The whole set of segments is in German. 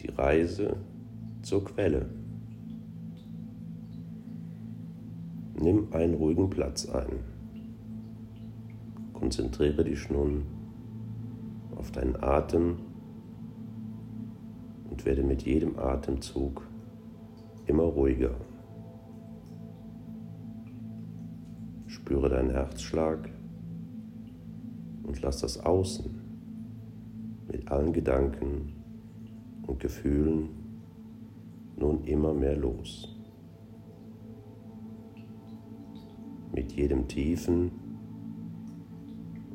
die Reise zur Quelle. Nimm einen ruhigen Platz ein. Konzentriere dich nun auf deinen Atem und werde mit jedem Atemzug immer ruhiger. Spüre deinen Herzschlag und lass das Außen mit allen Gedanken und Gefühlen nun immer mehr los. Mit jedem tiefen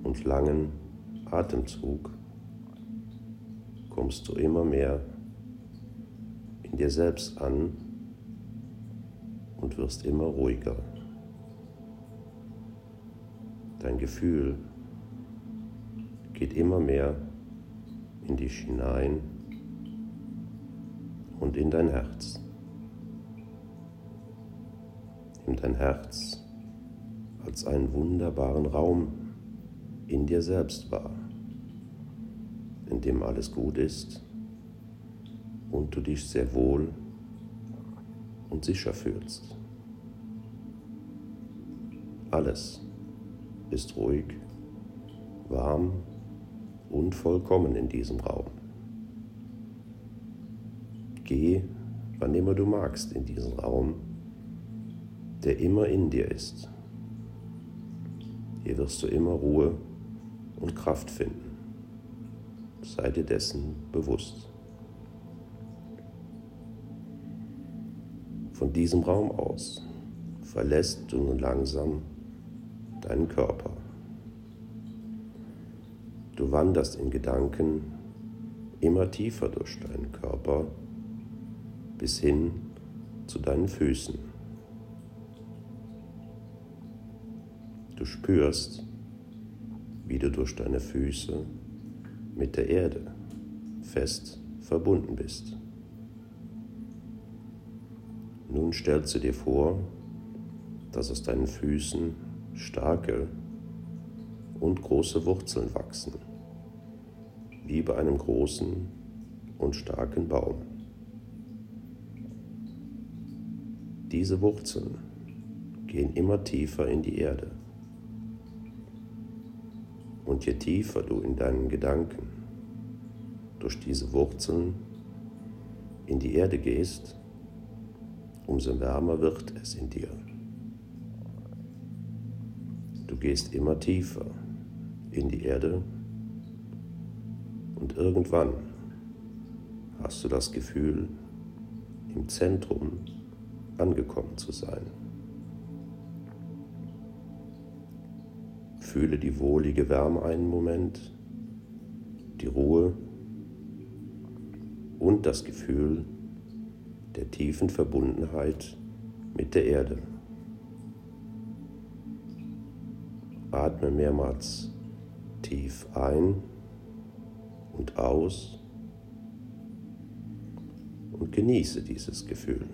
und langen Atemzug kommst du immer mehr in dir selbst an und wirst immer ruhiger. Dein Gefühl geht immer mehr in dich hinein und in dein Herz. Nimm dein Herz als einen wunderbaren Raum in dir selbst wahr, in dem alles gut ist und du dich sehr wohl und sicher fühlst. Alles ist ruhig, warm und vollkommen in diesem Raum. Geh, wann immer du magst, in diesen Raum, der immer in dir ist. Hier wirst du immer Ruhe und Kraft finden. Sei dir dessen bewusst. Von diesem Raum aus verlässt du nun langsam deinen Körper. Du wanderst in Gedanken immer tiefer durch deinen Körper bis hin zu deinen Füßen. Du spürst, wie du durch deine Füße mit der Erde fest verbunden bist. Nun stellst du dir vor, dass aus deinen Füßen starke und große Wurzeln wachsen, wie bei einem großen und starken Baum. Diese Wurzeln gehen immer tiefer in die Erde. Und je tiefer du in deinen Gedanken durch diese Wurzeln in die Erde gehst, umso wärmer wird es in dir. Du gehst immer tiefer in die Erde und irgendwann hast du das Gefühl, im Zentrum angekommen zu sein. Fühle die wohlige Wärme einen Moment, die Ruhe und das Gefühl der tiefen Verbundenheit mit der Erde. Atme mehrmals tief ein und aus und genieße dieses Gefühl.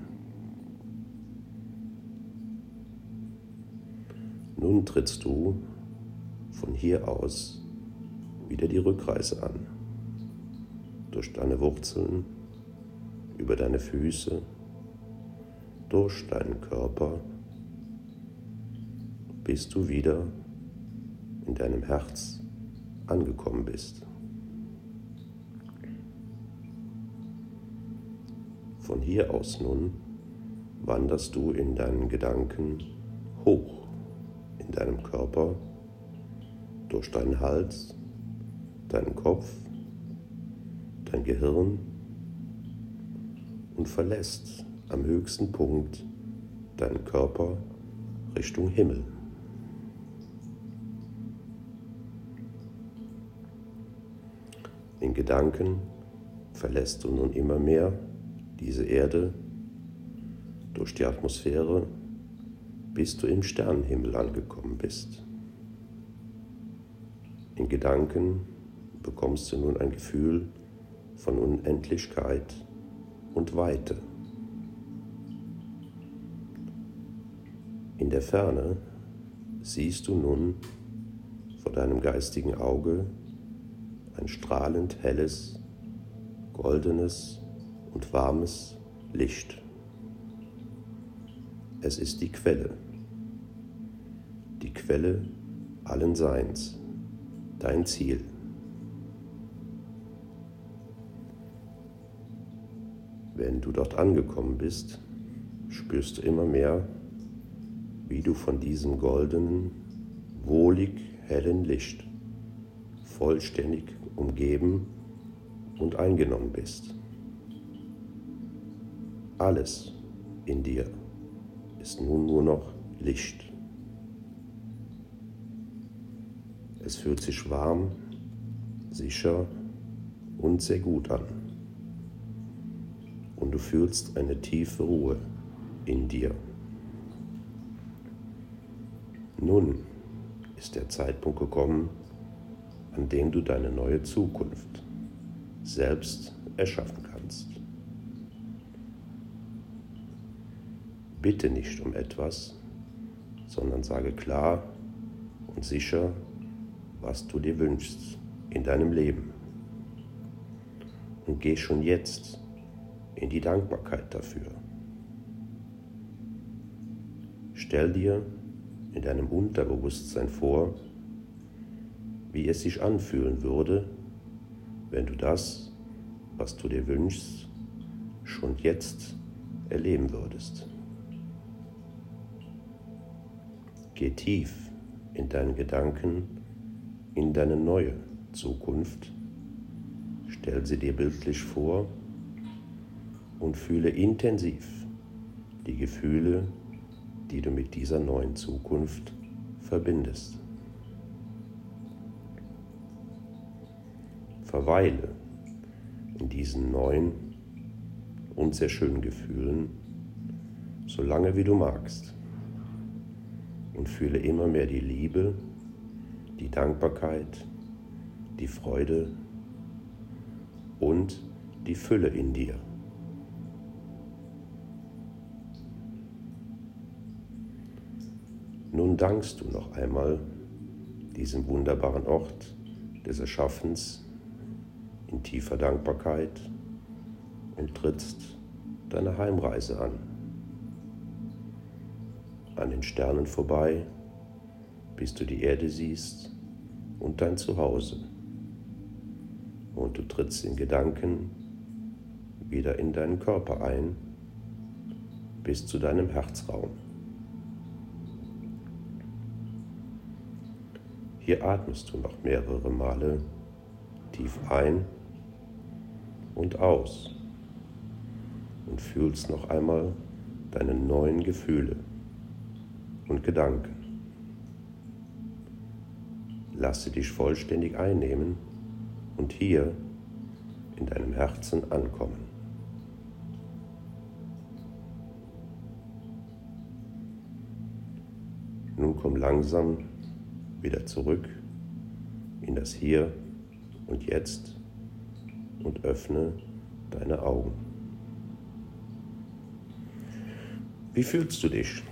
Nun trittst du von hier aus wieder die Rückreise an. Durch deine Wurzeln, über deine Füße, durch deinen Körper, bis du wieder in deinem Herz angekommen bist. Von hier aus nun wanderst du in deinen Gedanken hoch in deinem Körper, durch deinen Hals, deinen Kopf, dein Gehirn und verlässt am höchsten Punkt deinen Körper Richtung Himmel. In Gedanken verlässt du nun immer mehr diese Erde durch die Atmosphäre, bis du im Sternenhimmel angekommen bist. In Gedanken bekommst du nun ein Gefühl von Unendlichkeit und Weite. In der Ferne siehst du nun vor deinem geistigen Auge ein strahlend helles, goldenes und warmes Licht. Es ist die Quelle, die Quelle allen Seins, dein Ziel. Wenn du dort angekommen bist, spürst du immer mehr, wie du von diesem goldenen, wohlig hellen Licht vollständig umgeben und eingenommen bist. Alles in dir ist nun nur noch Licht. Es fühlt sich warm, sicher und sehr gut an. Und du fühlst eine tiefe Ruhe in dir. Nun ist der Zeitpunkt gekommen, an dem du deine neue Zukunft selbst erschaffen kannst. Bitte nicht um etwas, sondern sage klar und sicher, was du dir wünschst in deinem Leben. Und geh schon jetzt in die Dankbarkeit dafür. Stell dir in deinem Unterbewusstsein vor, wie es sich anfühlen würde, wenn du das, was du dir wünschst, schon jetzt erleben würdest. Geh tief in deinen Gedanken, in deine neue Zukunft, stell sie dir bildlich vor und fühle intensiv die Gefühle, die du mit dieser neuen Zukunft verbindest. Verweile in diesen neuen und sehr schönen Gefühlen, so lange wie du magst. Und fühle immer mehr die Liebe, die Dankbarkeit, die Freude und die Fülle in dir. Nun dankst du noch einmal diesem wunderbaren Ort des Erschaffens in tiefer Dankbarkeit und trittst deine Heimreise an. An den Sternen vorbei, bis du die Erde siehst und dein Zuhause. Und du trittst in Gedanken wieder in deinen Körper ein, bis zu deinem Herzraum. Hier atmest du noch mehrere Male tief ein und aus und fühlst noch einmal deine neuen Gefühle und Gedanken. Lasse dich vollständig einnehmen und hier in deinem Herzen ankommen. Nun komm langsam wieder zurück in das Hier und Jetzt und öffne deine Augen. Wie fühlst du dich?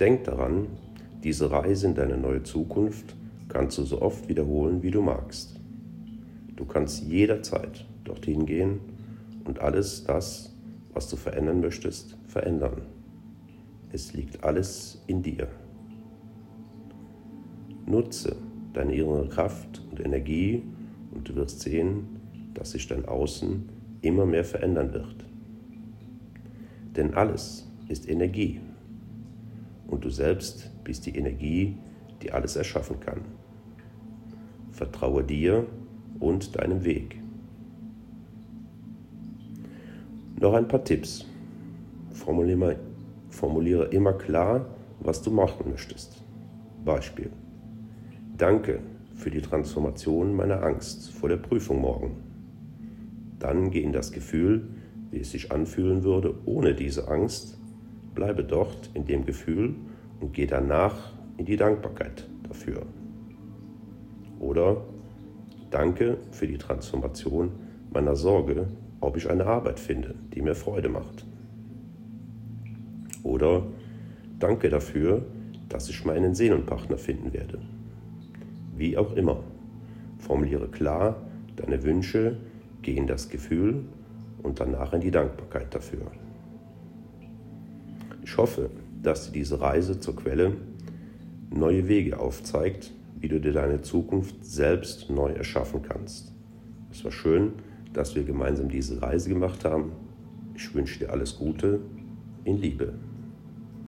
Denk daran, diese Reise in deine neue Zukunft kannst du so oft wiederholen, wie du magst. Du kannst jederzeit dorthin gehen und alles das, was du verändern möchtest, verändern. Es liegt alles in dir. Nutze deine innere Kraft und Energie und du wirst sehen, dass sich dein Außen immer mehr verändern wird. Denn alles ist Energie und du selbst bist die Energie, die alles erschaffen kann. Vertraue dir und deinem Weg. Noch ein paar Tipps. Formuliere, immer klar, was du machen möchtest. Beispiel. Danke für die Transformation meiner Angst vor der Prüfung morgen. Dann geh in das Gefühl, wie es sich anfühlen würde ohne diese Angst. Bleibe dort in dem Gefühl und geh danach in die Dankbarkeit dafür. Oder danke für die Transformation meiner Sorge, ob ich eine Arbeit finde, die mir Freude macht. Oder danke dafür, dass ich meinen Seelenpartner finden werde wie auch immer. Formuliere klar deine Wünsche, Geh in das Gefühl und danach in die Dankbarkeit dafür. Ich hoffe, dass dir diese Reise zur Quelle neue Wege aufzeigt, wie du dir deine Zukunft selbst neu erschaffen kannst. Es war schön, dass wir gemeinsam diese Reise gemacht haben. Ich wünsche dir alles Gute in Liebe.